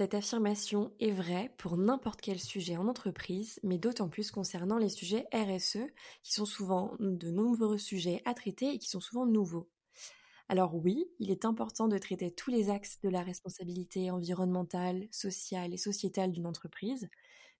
Cette affirmation est vraie pour n'importe quel sujet en entreprise, mais d'autant plus concernant les sujets RSE, qui sont souvent de nombreux sujets à traiter et qui sont souvent nouveaux. Alors oui, il est important de traiter tous les axes de la responsabilité environnementale, sociale et sociétale d'une entreprise,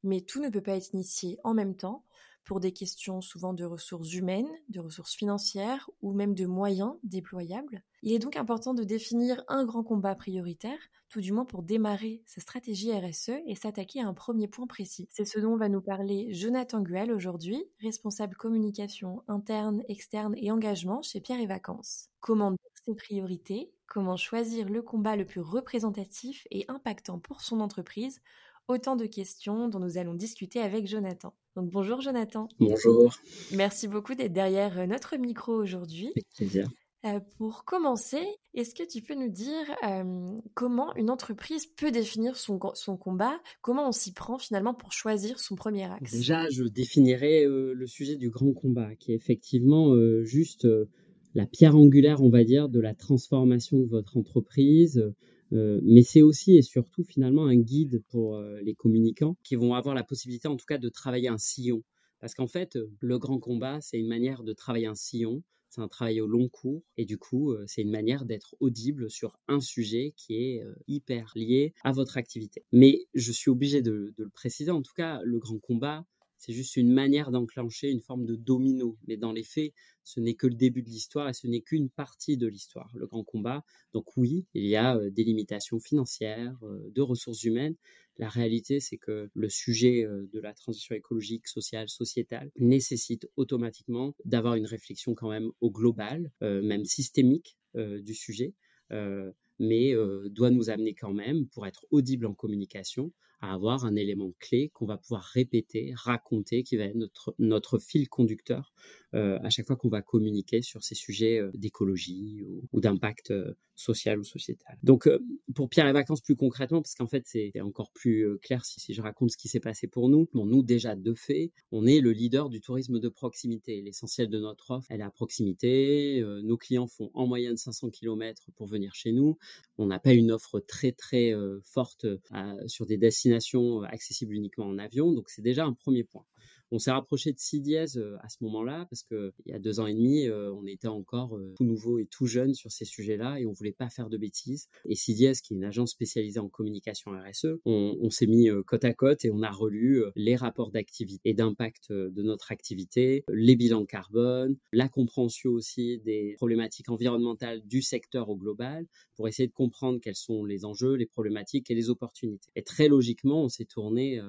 mais tout ne peut pas être initié en même temps pour des questions souvent de ressources humaines, de ressources financières ou même de moyens déployables. Il est donc important de définir un grand combat prioritaire, tout du moins pour démarrer sa stratégie RSE et s'attaquer à un premier point précis. C'est ce dont va nous parler Jonathan Guel aujourd'hui, responsable communication interne, externe et engagement chez Pierre et Vacances. Comment dire ses priorités, comment choisir le combat le plus représentatif et impactant pour son entreprise? Autant de questions dont nous allons discuter avec Jonathan. Donc bonjour Jonathan. Bonjour. Merci beaucoup d'être derrière euh, notre micro aujourd'hui. Avec plaisir. Euh, pour commencer, est-ce que tu peux nous dire euh, comment une entreprise peut définir son, son combat? Comment on s'y prend finalement pour choisir son premier axe? Déjà, je définirais le sujet du grand combat, qui est effectivement juste la pierre angulaire, on va dire, de la transformation de votre entreprise, euh, mais c'est aussi et surtout finalement un guide pour euh, les communicants qui vont avoir la possibilité en tout cas de travailler un sillon. Parce qu'en fait, euh, le grand combat, c'est une manière de travailler un sillon, c'est un travail au long cours et du coup, c'est une manière d'être audible sur un sujet qui est hyper lié à votre activité. Mais je suis obligé de, de le préciser, en tout cas, le grand combat, c'est juste une manière d'enclencher une forme de domino. Mais dans les faits, ce n'est que le début de l'histoire et ce n'est qu'une partie de l'histoire, le grand combat. Donc oui, il y a euh, des limitations financières, euh, de ressources humaines. La réalité, c'est que le sujet euh, de la transition écologique, sociale, sociétale nécessite automatiquement d'avoir une réflexion quand même au global, même systémique du sujet. mais doit nous amener quand même, pour être audible en communication, à avoir un élément clé qu'on va pouvoir répéter, raconter, qui va être notre, fil conducteur euh, à chaque fois qu'on va communiquer sur ces sujets euh, d'écologie ou, d'impact euh, social ou sociétal. Donc, pour Pierre et Vacances, plus concrètement, parce qu'en fait, c'est encore plus clair si, si, je raconte ce qui s'est passé pour nous. Bon, nous, déjà, de fait, on est le leader du tourisme de proximité. L'essentiel de notre offre, elle est à proximité. nos clients font en moyenne 500 km pour venir chez nous. On n'a pas une offre très, très forte sur des destinations accessibles uniquement en avion. Donc, c'est déjà un premier point. On s'est rapproché de CDS euh, à ce moment-là parce qu'il y a deux ans et demi, euh, on était encore euh, tout nouveau et tout jeune sur ces sujets-là et on voulait pas faire de bêtises. Et CDS, qui est une agence spécialisée en communication RSE, on, s'est mis côte à côte et on a relu les rapports d'activité et d'impact de notre activité, les bilans carbone, la compréhension aussi des problématiques environnementales du secteur au global pour essayer de comprendre quels sont les enjeux, les problématiques et les opportunités. Et très logiquement, on s'est tourné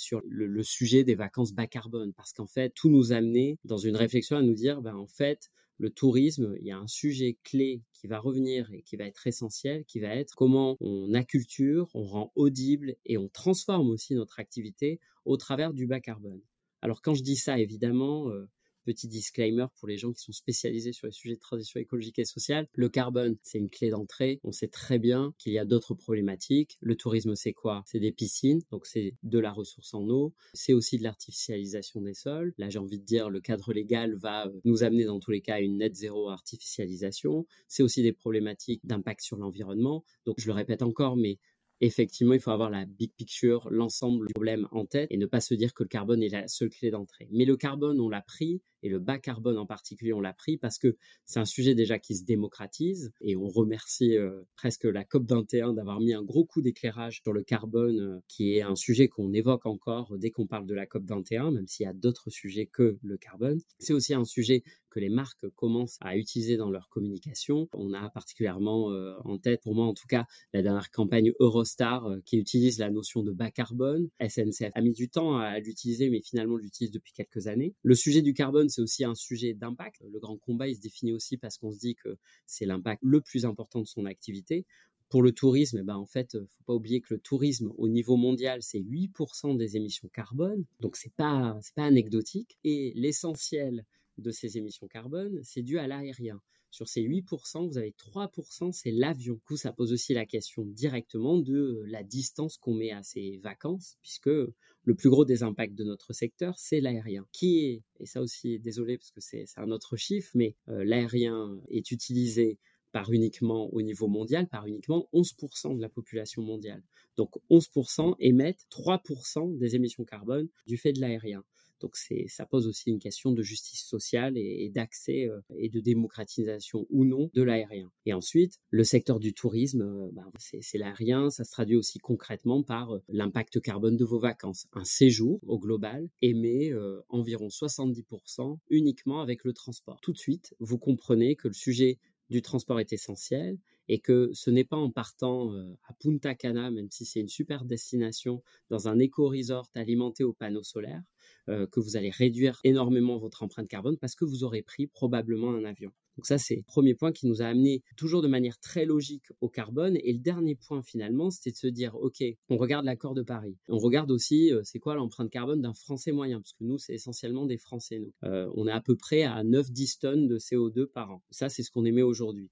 sur le, sujet des vacances bas carbone, parce qu'en fait, tout nous a amené dans une réflexion à nous dire, ben, en fait, le tourisme, il y a un sujet clé qui va revenir et qui va être essentiel, qui va être comment on acculture, on rend audible et on transforme aussi notre activité au travers du bas carbone. Alors quand je dis ça, évidemment, euh, Petit disclaimer pour les gens qui sont spécialisés sur les sujets de transition écologique et sociale. Le carbone, c'est une clé d'entrée. On sait très bien qu'il y a d'autres problématiques. Le tourisme, c'est quoi? C'est des piscines, donc c'est de la ressource en eau. C'est aussi de l'artificialisation des sols. Là, j'ai envie de dire, le cadre légal va euh, nous amener dans tous les cas à une net zéro artificialisation. C'est aussi des problématiques d'impact sur l'environnement. Donc, je le répète encore, mais effectivement, il faut avoir la big picture, l'ensemble du problème en tête et ne pas se dire que le carbone est la seule clé d'entrée. Mais le carbone, on l'a pris et le bas carbone en particulier, on l'a pris parce que c'est un sujet déjà qui se démocratise et on remercie euh, presque la COP21 d'avoir mis un gros coup d'éclairage sur le carbone, euh, qui est un sujet qu'on évoque encore dès qu'on parle de la COP21, même s'il y a d'autres sujets que le carbone. C'est aussi un sujet que les marques commencent à utiliser dans leur communication. On a particulièrement euh, en tête, pour moi en tout cas, la dernière campagne Eurostar qui utilise la notion de bas carbone. SNCF a mis du temps à l'utiliser, mais finalement l'utilise depuis quelques années. Le sujet du carbone, c'est aussi un sujet d'impact. Le grand combat, il se définit aussi parce qu'on se dit que c'est l'impact le plus important de son activité Pour le tourisme, eh ben, en fait, faut pas oublier que le tourisme au niveau mondial, c'est 8% des émissions carbone, donc c'est pas c'est pas anecdotique. Et l'essentiel de ces émissions carbone, c'est dû à l'aérien. Sur ces 8%, vous avez 3%, c'est l'avion. Du coup, ça pose aussi la question directement de la distance qu'on met à ces vacances, puisque le plus gros des impacts de notre secteur, c'est l'aérien, qui est, et ça aussi, désolé parce que c'est un autre chiffre, mais euh, l'aérien est utilisé par uniquement au niveau mondial, par uniquement 11% de la population mondiale. Donc 11% émettent 3% des émissions carbone du fait de l'aérien. Donc ça pose aussi une question de justice sociale et, d'accès euh, et de démocratisation ou non de l'aérien. Et ensuite, le secteur du tourisme, euh, bah, c'est l'aérien, ça se traduit aussi concrètement par euh, l'impact carbone de vos vacances. Un séjour au global émet environ 70% uniquement avec le transport. Tout de suite, vous comprenez que le sujet du transport est essentiel et que ce n'est pas en partant à Punta Cana, même si c'est une super destination, dans un éco-resort alimenté aux panneaux solaires, euh, que vous allez réduire énormément votre empreinte carbone parce que vous aurez pris probablement un avion. Donc ça, c'est le premier point qui nous a amené toujours de manière très logique au carbone. Et le dernier point finalement, c'était de se dire, OK, on regarde l'accord de Paris. On regarde aussi, euh, c'est quoi l'empreinte carbone d'un Français moyen, parce que nous, c'est essentiellement des Français. Nous. Euh, on est à peu près à 9-10 tonnes de CO2 par an. Ça, c'est ce qu'on émet aujourd'hui.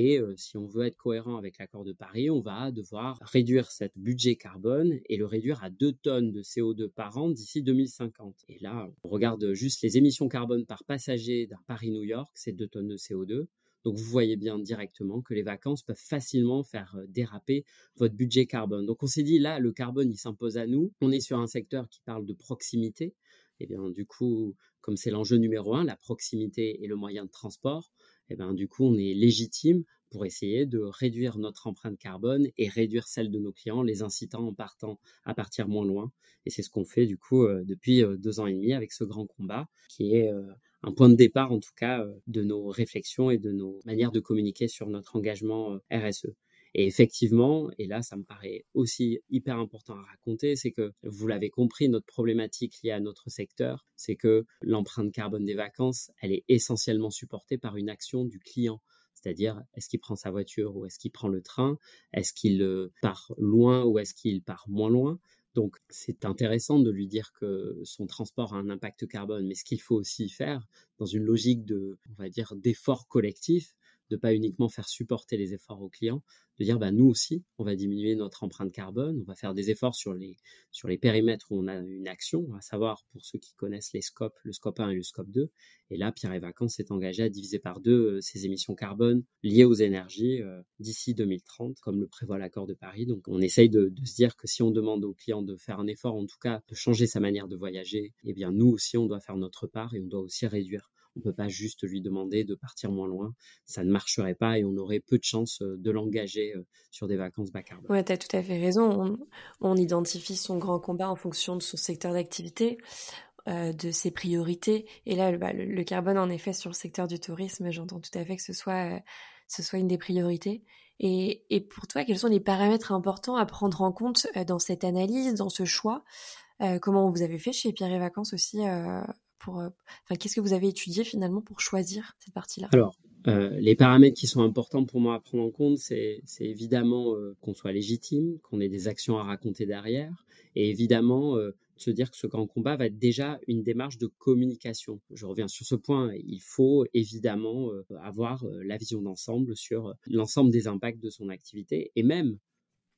Et si on veut être cohérent avec l'accord de Paris, on va devoir réduire cet budget carbone et le réduire à 2 tonnes de CO2 par an d'ici 2050. Et là, on regarde juste les émissions carbone par passager d'un Paris-New York, c'est 2 tonnes de CO2. Donc vous voyez bien directement que les vacances peuvent facilement faire déraper votre budget carbone. Donc on s'est dit là, le carbone, il s'impose à nous. On est sur un secteur qui parle de proximité. Et bien du coup, comme c'est l'enjeu numéro un, la proximité et le moyen de transport, eh ben, du coup, on est légitime pour essayer de réduire notre empreinte carbone et réduire celle de nos clients, les incitant en partant à partir moins loin. Et c'est ce qu'on fait du coup euh, depuis euh, deux ans et demi avec ce grand combat, qui est euh, un point de départ en tout cas de nos réflexions et de nos manières de communiquer sur notre engagement RSE. Et effectivement, et là, ça me paraît aussi hyper important à raconter, c'est que vous l'avez compris, notre problématique liée à notre secteur, c'est que l'empreinte carbone des vacances, elle est essentiellement supportée par une action du client. C'est-à-dire, est-ce qu'il prend sa voiture ou est-ce qu'il prend le train? Est-ce qu'il euh, part loin ou est-ce qu'il part moins loin? Donc, c'est intéressant de lui dire que son transport a un impact carbone, mais ce qu'il faut aussi faire dans une logique de, on va dire, d'effort collectif, de pas uniquement faire supporter les efforts aux clients, de dire bah, nous aussi, on va diminuer notre empreinte carbone, on va faire des efforts sur les, sur les périmètres où on a une action, à savoir pour ceux qui connaissent les scopes, le scope 1 et le scope 2. Et là, Pierre et Vacances s'est engagé à diviser par deux euh, ses émissions carbone liées aux énergies euh, d'ici 2030, comme le prévoit l'accord de Paris. Donc on essaye de, se dire que si on demande aux clients de faire un effort, en tout cas de changer sa manière de voyager, eh bien nous aussi, on doit faire notre part et on doit aussi réduire on ne peut pas juste lui demander de partir moins loin. Ça ne marcherait pas et on aurait peu de chances euh, de l'engager euh, sur des vacances bas carbone. Ouais, tu as tout à fait raison. On, identifie son grand combat en fonction de son secteur d'activité. Euh, de ses priorités. Et là, bah, le, carbone, en effet, sur le secteur du tourisme, j'entends tout à fait que ce soit, une des priorités. Et, et, pour toi, quels sont les paramètres importants à prendre en compte dans cette analyse, dans ce choix? Comment vous avez fait chez Pierre et Vacances aussi euh, qu'est-ce que vous avez étudié finalement pour choisir cette partie-là? Alors, euh, les paramètres qui sont importants pour moi à prendre en compte, c'est évidemment euh, qu'on soit légitime, qu'on ait des actions à raconter derrière, et évidemment de se dire que ce grand combat va être déjà une démarche de communication. Je reviens sur ce point, il faut évidemment avoir la vision d'ensemble sur l'ensemble des impacts de son activité et même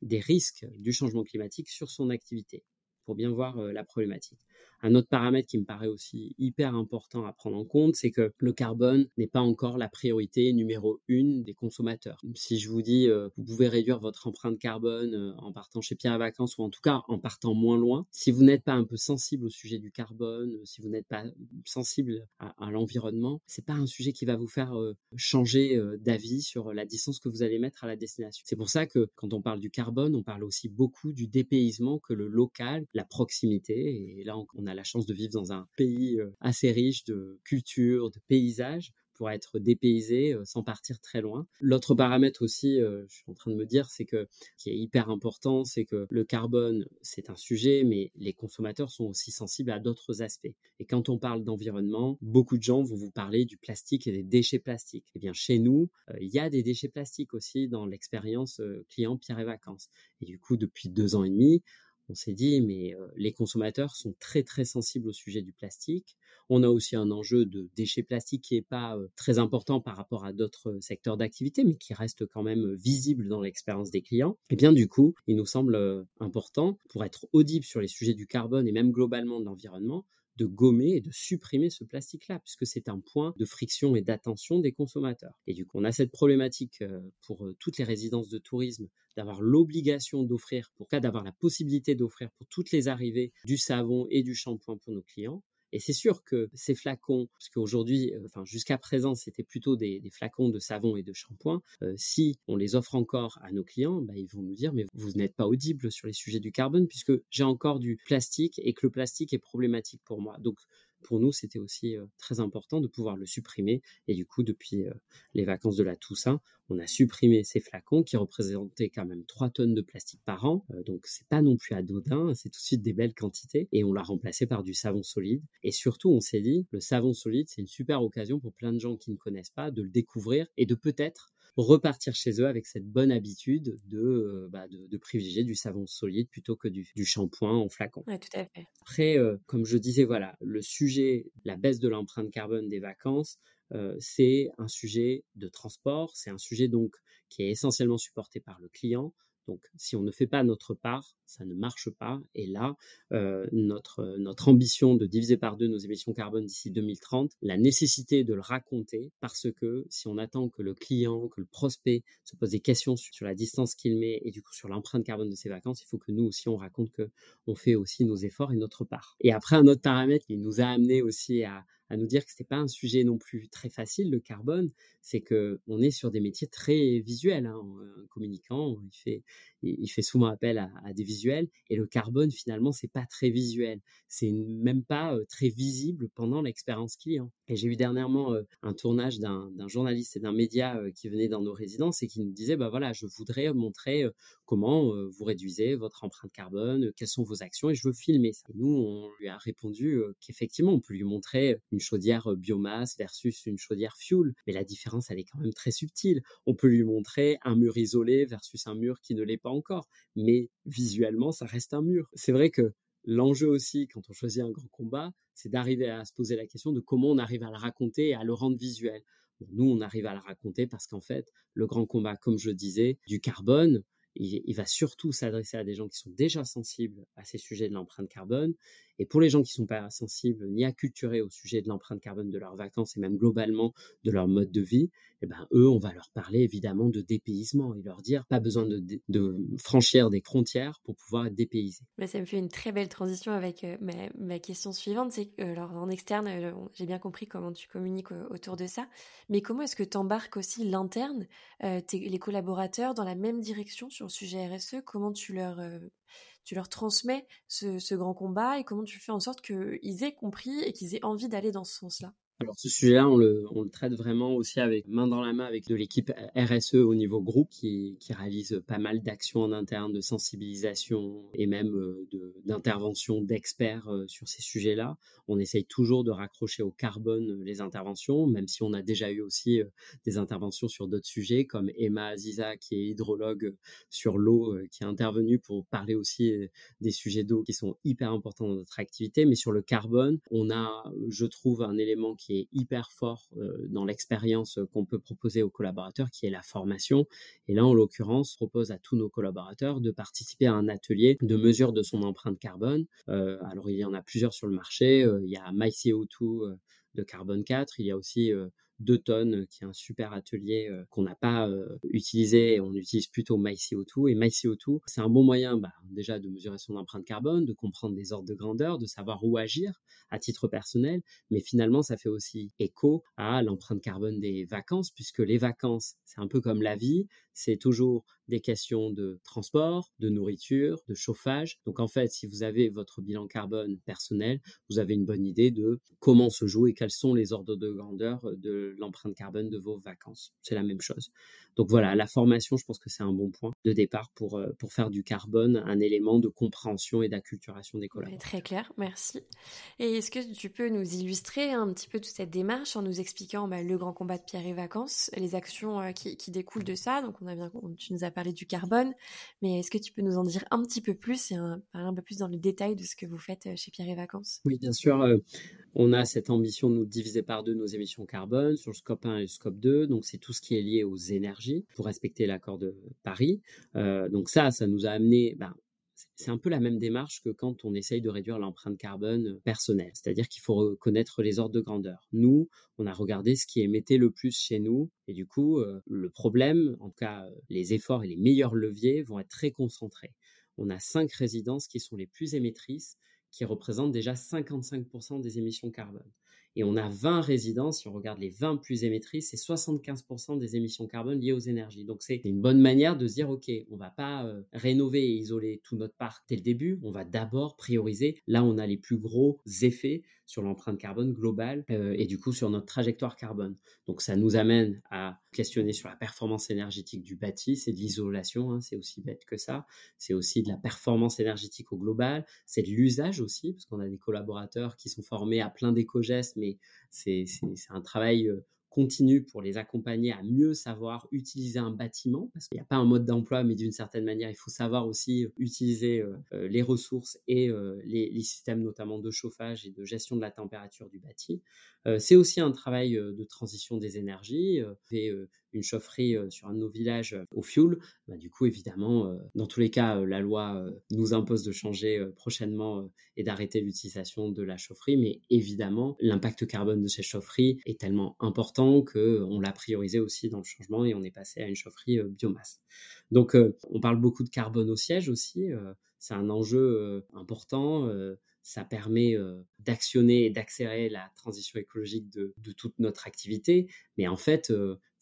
des risques du changement climatique sur son activité pour bien voir la problématique. Un autre paramètre qui me paraît aussi hyper important à prendre en compte, c'est que le carbone n'est pas encore la priorité numéro une des consommateurs. Si je vous dis, euh, vous pouvez réduire votre empreinte carbone euh, en partant chez Pierre à Vacances ou en tout cas en partant moins loin, si vous n'êtes pas un peu sensible au sujet du carbone, euh, si vous n'êtes pas sensible à, à l'environnement, c'est pas un sujet qui va vous faire changer d'avis sur la distance que vous allez mettre à la destination. C'est pour ça que quand on parle du carbone, on parle aussi beaucoup du dépaysement que le local, la proximité, et là on a la chance de vivre dans un pays euh, assez riche de culture, de paysages, pourra être dépaysé sans partir très loin. L'autre paramètre aussi, je suis en train de me dire, c'est que qui est hyper important, c'est que le carbone, c'est un sujet, mais les consommateurs sont aussi sensibles à d'autres aspects. Et quand on parle d'environnement, beaucoup de gens vont vous parler du plastique et des déchets plastiques. Eh bien, chez nous, il y a des déchets plastiques aussi dans l'expérience client Pierre et Vacances. Et du coup, depuis deux ans et demi, on s'est dit, mais les consommateurs sont très très sensibles au sujet du plastique. On a aussi un enjeu de déchets plastiques qui n'est pas très important par rapport à d'autres secteurs d'activité, mais qui reste quand même visible dans l'expérience des clients. Et bien du coup, il nous semble important, pour être audible sur les sujets du carbone et même globalement de l'environnement, de gommer et de supprimer ce plastique-là, puisque c'est un point de friction et d'attention des consommateurs. Et du coup, on a cette problématique euh, pour euh, toutes les résidences de tourisme d'avoir l'obligation d'offrir, pour cas d'avoir la possibilité d'offrir pour toutes les arrivées du savon et du shampoing pour nos clients. Et c'est sûr que ces flacons, parce qu'aujourd'hui, euh, enfin jusqu'à présent, c'était plutôt des, flacons de savon et de shampoing. Euh, si on les offre encore à nos clients, bah, ils vont nous dire mais vous n'êtes pas audible sur les sujets du carbone puisque j'ai encore du plastique et que le plastique est problématique pour moi. Pour nous, c'était aussi très important de pouvoir le supprimer. Et du coup, depuis les vacances de la Toussaint, on a supprimé ces flacons qui représentaient quand même 3 tonnes de plastique par an. donc, c'est pas non plus anodin, c'est tout de suite des belles quantités. Et on l'a remplacé par du savon solide. Et surtout, on s'est dit, le savon solide, c'est une super occasion pour plein de gens qui ne connaissent pas de le découvrir et de peut-être repartir chez eux avec cette bonne habitude de, euh, bah, de, privilégier du savon solide plutôt que du, shampoing en flacon. tout à fait. Après, euh, comme je disais, voilà, le sujet, la baisse de l'empreinte carbone des vacances, euh, c'est un sujet de transport, c'est un sujet donc qui est essentiellement supporté par le client. Donc, si on ne fait pas notre part, ça ne marche pas. Et là, euh, notre, notre ambition de diviser par deux nos émissions carbone d'ici 2030, la nécessité de le raconter, parce que si on attend que le client, que le prospect se pose des questions sur, la distance qu'il met et du coup sur l'empreinte carbone de ses vacances, il faut que nous aussi on raconte que on fait aussi nos efforts et notre part. Et après, un autre paramètre qui nous a amené aussi à, à nous dire que c'était pas un sujet non plus très facile le carbone, c'est que on est sur des métiers très visuels. Hein. Un communicant, il fait, il fait souvent appel à, des visuels, et le carbone finalement c'est pas très visuel, c'est même pas très visible pendant l'expérience client. Et j'ai eu dernièrement un tournage d'un journaliste et d'un média qui venait dans nos résidences et qui nous disait bah voilà, je voudrais montrer comment vous réduisez votre empreinte carbone, quelles sont vos actions, et je veux filmer ça. Nous on lui a répondu qu'effectivement on peut lui montrer une chaudière biomasse versus une chaudière fuel. Mais la différence, elle est quand même très subtile. On peut lui montrer un mur isolé versus un mur qui ne l'est pas encore. Mais visuellement, ça reste un mur. C'est vrai que l'enjeu aussi, quand on choisit un grand combat, c'est d'arriver à se poser la question de comment on arrive à le raconter et à le rendre visuel. nous, on arrive à le raconter parce qu'en fait, le grand combat, comme je disais, du carbone, il, va surtout s'adresser à des gens qui sont déjà sensibles à ces sujets de l'empreinte carbone. Et pour les gens qui ne sont pas sensibles ni acculturés au sujet de l'empreinte carbone de leurs vacances et même globalement de leur mode de vie, eh ben, eux, on va leur parler évidemment de dépaysement et leur dire pas besoin de, franchir des frontières pour pouvoir être dépaysé. Ça me fait une très belle transition avec euh, ma, question suivante. Alors, en externe, euh, j'ai bien compris comment tu communiques autour de ça, mais comment est-ce que tu embarques aussi l'interne, euh, les collaborateurs dans la même direction sur le sujet RSE Comment tu leur tu leur transmets ce, grand combat et comment tu fais en sorte qu'ils aient compris et qu'ils aient envie d'aller dans ce sens-là alors ce sujet-là, on le, traite vraiment aussi avec main dans la main avec de l'équipe RSE au niveau groupe qui, qui réalise pas mal d'actions en interne de sensibilisation et même euh, d'intervention d'experts euh, sur ces sujets-là. On essaye toujours de raccrocher au carbone euh, les interventions, même si on a déjà eu aussi des interventions sur d'autres sujets comme Emma Aziza qui est hydrologue sur l'eau qui est intervenue pour parler aussi des sujets d'eau qui sont hyper importants dans notre activité. Mais sur le carbone, on a, je trouve, un élément qui est hyper fort euh, dans l'expérience qu'on peut proposer aux collaborateurs, qui est la formation. Et là, en l'occurrence, propose à tous nos collaborateurs de participer à un atelier de mesure de son empreinte carbone. Euh, alors, il y en a plusieurs sur le marché. Euh, il y a MyCO2 de Carbone 4. Il y a aussi 2 tonnes, qui est un super atelier euh, qu'on n'a pas euh, utilisé. On utilise plutôt MyCO2. Et MyCO2, c'est un bon moyen bah, déjà de mesurer son empreinte carbone, de comprendre des ordres de grandeur, de savoir où agir à titre personnel. Mais finalement, ça fait aussi écho à l'empreinte carbone des vacances, puisque les vacances, c'est un peu comme la vie. C'est toujours des questions de transport, de nourriture, de chauffage. Donc en fait, si vous avez votre bilan carbone personnel, vous avez une bonne idée de comment se joue et quels sont les ordres de grandeur de l'empreinte carbone de vos vacances. C'est la même chose. Donc voilà, la formation, je pense que c'est un bon point de départ pour, euh, pour faire du carbone un élément de compréhension et d'acculturation des collaborateurs. Très clair, merci. Et est-ce que tu peux nous illustrer un petit peu toute cette démarche en nous expliquant bah, le grand combat de Pierre et Vacances, les actions euh, qui, qui, découlent de ça? Donc on a bien, tu nous as parlé du carbone, mais est-ce que tu peux nous en dire un petit peu plus et un, un peu plus dans le détail de ce que vous faites euh, chez Pierre et Vacances? Oui, bien sûr. on a cette ambition de nous diviser par deux nos émissions carbone sur le scope 1 et le scope 2. Donc c'est tout ce qui est lié aux énergies pour respecter l'accord de Paris. Euh, donc ça, ça nous a amené, ben, c'est un peu la même démarche que quand on essaye de réduire l'empreinte carbone personnelle, c'est-à-dire qu'il faut reconnaître les ordres de grandeur. Nous, on a regardé ce qui émettait le plus chez nous, et du coup, euh, le problème, en tout cas, les efforts et les meilleurs leviers vont être très concentrés. On a cinq résidences qui sont les plus émettrices, qui représentent déjà 55% des émissions carbone. Et on a 20 résidences, si on regarde les 20 plus émettrices, c'est 75% des émissions carbone liées aux énergies. Donc c'est une bonne manière de se dire, OK, on va pas euh, rénover et isoler tout notre parc dès le début, on va d'abord prioriser là on a les plus gros effets sur l'empreinte carbone globale euh, et du coup sur notre trajectoire carbone. Donc ça nous amène à questionner sur la performance énergétique du bâti, c'est de l'isolation, hein, c'est aussi bête que ça, c'est aussi de la performance énergétique au global, c'est de l'usage aussi, parce qu'on a des collaborateurs qui sont formés à plein d'éco-gestes, mais c'est un travail euh, continue pour les accompagner à mieux savoir utiliser un bâtiment, parce qu'il n'y a pas un mode d'emploi, mais d'une certaine manière, il faut savoir aussi utiliser euh, euh, les ressources et euh, les, systèmes notamment de chauffage et de gestion de la température du bâti. C'est aussi un travail de transition des énergies. et une chaufferie sur un de nos villages au fioul, bah, du coup, évidemment, dans tous les cas, la loi nous impose de changer prochainement et d'arrêter l'utilisation de la chaufferie, mais évidemment, l'impact carbone de ces chaufferies est tellement important qu'on l'a priorisé aussi dans le changement et on est passé à une chaufferie biomasse. Donc, on parle beaucoup de carbone au siège aussi. c'est un enjeu important ça permet d'actionner et d'accélérer la transition écologique de, toute notre activité. Mais en fait,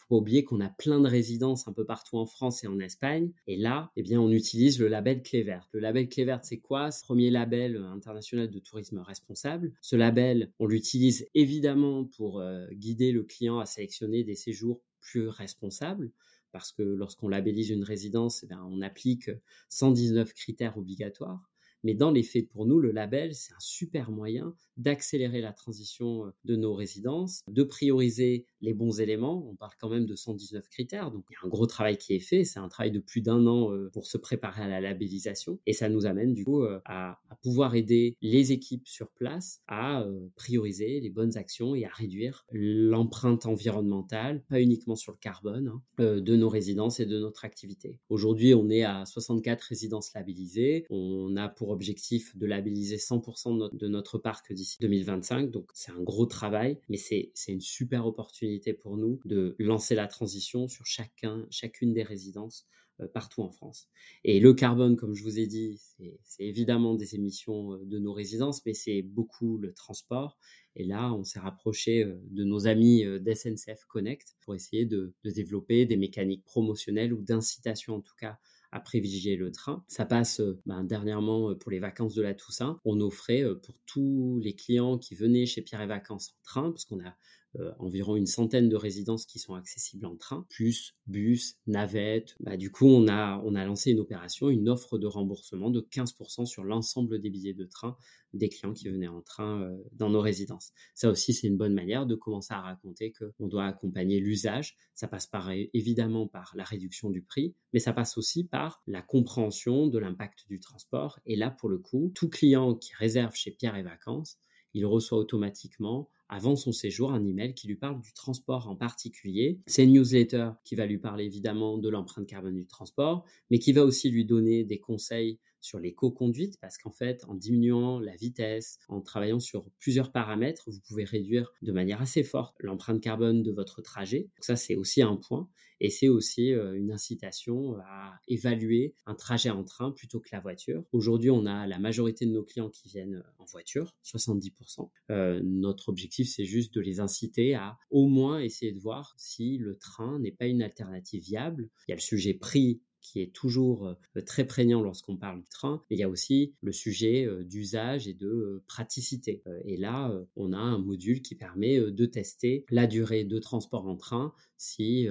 faut pas oublier qu'on a plein de résidences un peu partout en France et en Espagne. Et là, eh bien, on utilise le label Clé verte. Le label Clé verte, c'est quoi? Ce premier label international de tourisme responsable. Ce label, on l'utilise évidemment pour euh, guider le client à sélectionner des séjours plus responsables parce que lorsqu'on labellise une résidence, eh on applique 119 critères obligatoires. Mais dans les faits, pour nous, le label, c'est un super moyen d'accélérer la transition euh, de nos résidences, de prioriser les bons éléments. On parle quand même de 119 critères, donc il y a un gros travail qui est fait. C'est un travail de plus d'un an euh, pour se préparer à la labellisation. Et ça nous amène du coup euh, à, pouvoir aider les équipes sur place à prioriser les bonnes actions et à réduire l'empreinte environnementale, pas uniquement sur le carbone, hein, de nos résidences et de notre activité. Aujourd'hui, on est à 64 résidences labellisées. On a pour objectif de labelliser 100% de notre, parc d'ici 2025. Donc c'est un gros travail, mais c'est une super opportunité pour nous de lancer la transition sur chacun, chacune des résidences euh, partout en France. Et le carbone, comme je vous ai dit, c'est évidemment des émissions euh, de nos résidences, mais c'est beaucoup le transport. Et là, on s'est rapproché euh, de nos amis d'SNCF Connect pour essayer de, de développer des mécaniques promotionnelles ou d'incitation en tout cas à privilégier le train. Ça passe euh, ben, dernièrement euh, pour les vacances de la Toussaint. On offrait euh, pour tous les clients qui venaient chez Pierre et Vacances en train, parce qu'on a euh, environ une centaine de résidences qui sont accessibles en train, plus bus, navette. Bah, du coup, on a, on a lancé une opération, une offre de remboursement de 15% sur l'ensemble des billets de train des clients qui venaient en train euh, dans nos résidences. Ça aussi, c'est une bonne manière de commencer à raconter qu'on doit accompagner l'usage. Ça passe par, évidemment par la réduction du prix, mais ça passe aussi par la compréhension de l'impact du transport. Et là, pour le coup, tout client qui réserve chez Pierre et Vacances, il reçoit automatiquement avant son séjour un email qui lui parle du transport en particulier. C'est une newsletter qui va lui parler évidemment de l'empreinte carbone du transport, mais qui va aussi lui donner des conseils sur l'éco-conduite parce qu'en fait, en diminuant la vitesse, en travaillant sur plusieurs paramètres, vous pouvez réduire de manière assez forte l'empreinte carbone de votre trajet. Donc ça, c'est aussi un point. Et c'est aussi euh, une incitation à évaluer un trajet en train plutôt que la voiture. Aujourd'hui, on a la majorité de nos clients qui viennent en voiture, 70%. Euh, notre objectif, c'est juste de les inciter à au moins essayer de voir si le train n'est pas une alternative viable. Il y a le sujet prix qui est toujours très prégnant lorsqu'on parle du train. il y a aussi le sujet d'usage et de praticité. Et là, on a un module qui permet de tester la durée de transport en train si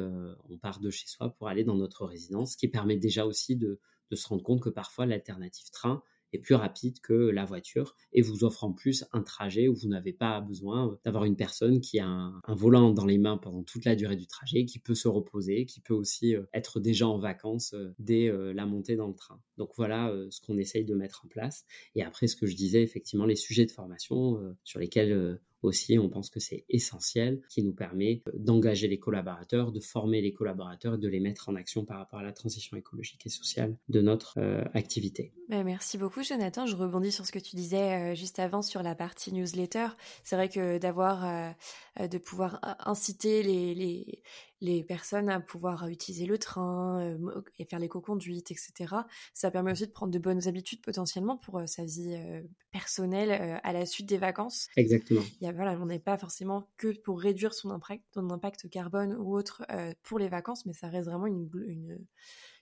on part de chez soi pour aller dans notre résidence, ce qui permet déjà aussi de se rendre compte que parfois l'alternative train est plus rapide que la voiture et vous offre en plus un trajet où vous n'avez pas besoin d'avoir une personne qui a un, volant dans les mains pendant toute la durée du trajet, qui peut se reposer, qui peut aussi euh, être déjà en vacances euh, dès euh, la montée dans le train. Donc voilà ce qu'on essaye de mettre en place. Et après, ce que je disais, effectivement, les sujets de formation sur lesquels aussi, on pense que c'est essentiel, qui nous permet euh, d'engager les collaborateurs, de former les collaborateurs et de les mettre en action par rapport à la transition écologique et sociale de notre euh, activité. Bah, merci beaucoup, Jonathan. Je rebondis sur ce que tu disais euh, juste avant sur la partie newsletter. C'est vrai que d'avoir, de pouvoir inciter les, les, les personnes à pouvoir utiliser le train euh, et faire l'éco-conduite, etc. Ça permet aussi de prendre de bonnes habitudes potentiellement pour euh, sa vie euh, personnelle à la suite des vacances. Exactement. Il y a, voilà, on n'est pas forcément que pour réduire son impact, son impact carbone ou autre pour les vacances, mais ça reste vraiment une, une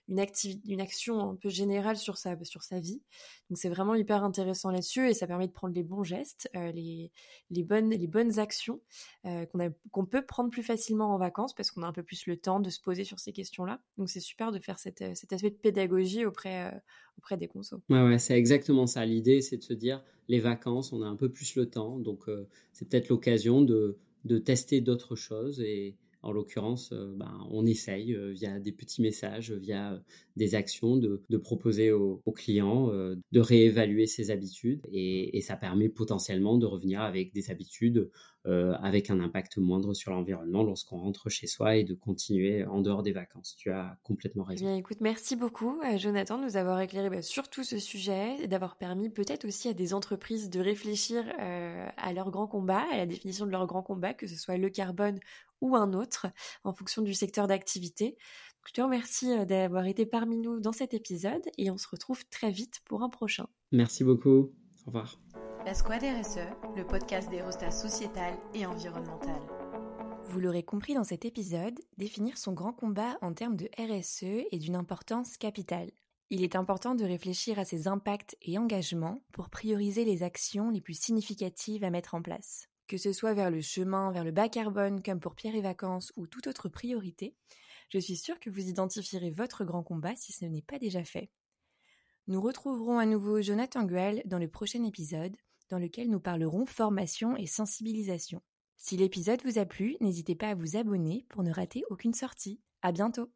une, une action un peu générale sur sa, sur sa vie. Donc c'est vraiment hyper intéressant là-dessus et ça permet de prendre les bons gestes, euh, les, les, bonnes, les bonnes actions euh, qu'on peut prendre plus facilement en vacances parce qu'on a un peu plus le temps de se poser sur ces questions-là. Donc c'est super de faire cette, cet aspect de pédagogie auprès, euh, auprès des consos. Ouais, ouais, c'est exactement ça. L'idée, c'est de se dire, les vacances, on a un peu plus le temps, donc c'est peut-être l'occasion de, de tester d'autres choses et, en l'occurrence, euh, ben, on essaye euh, via des petits messages, via euh, des actions de, proposer aux, clients de réévaluer ses habitudes et, ça permet potentiellement de revenir avec des habitudes avec un impact moindre sur l'environnement lorsqu'on rentre chez soi et de continuer en dehors des vacances. Tu as complètement raison. Eh bien, écoute, merci beaucoup, Jonathan, de nous avoir éclairé bah, sur tout ce sujet et d'avoir permis peut-être aussi à des entreprises de réfléchir à leur grand combat, à la définition de leur grand combat, que ce soit le carbone ou un autre en fonction du secteur d'activité. Je te remercie euh, d'avoir été parmi nous dans cet épisode et on se retrouve très vite pour un prochain. Merci beaucoup. Au revoir. La Squad RSE, le podcast des rostas sociétal et environnemental. Vous l'aurez compris dans cet épisode, définir son grand combat en termes de RSE est d'une importance capitale. Il est important de réfléchir à ses impacts et engagements pour prioriser les actions les plus significatives à mettre en place que ce soit vers le chemin, vers le bas carbone, comme pour Pierre et Vacances ou toute autre priorité, je suis sûre que vous identifierez votre grand combat si ce n'est pas déjà fait. Nous retrouverons à nouveau Jonathan Guel dans le prochain épisode, dans lequel nous parlerons formation et sensibilisation. Si l'épisode vous a plu, n'hésitez pas à vous abonner pour ne rater aucune sortie. À bientôt!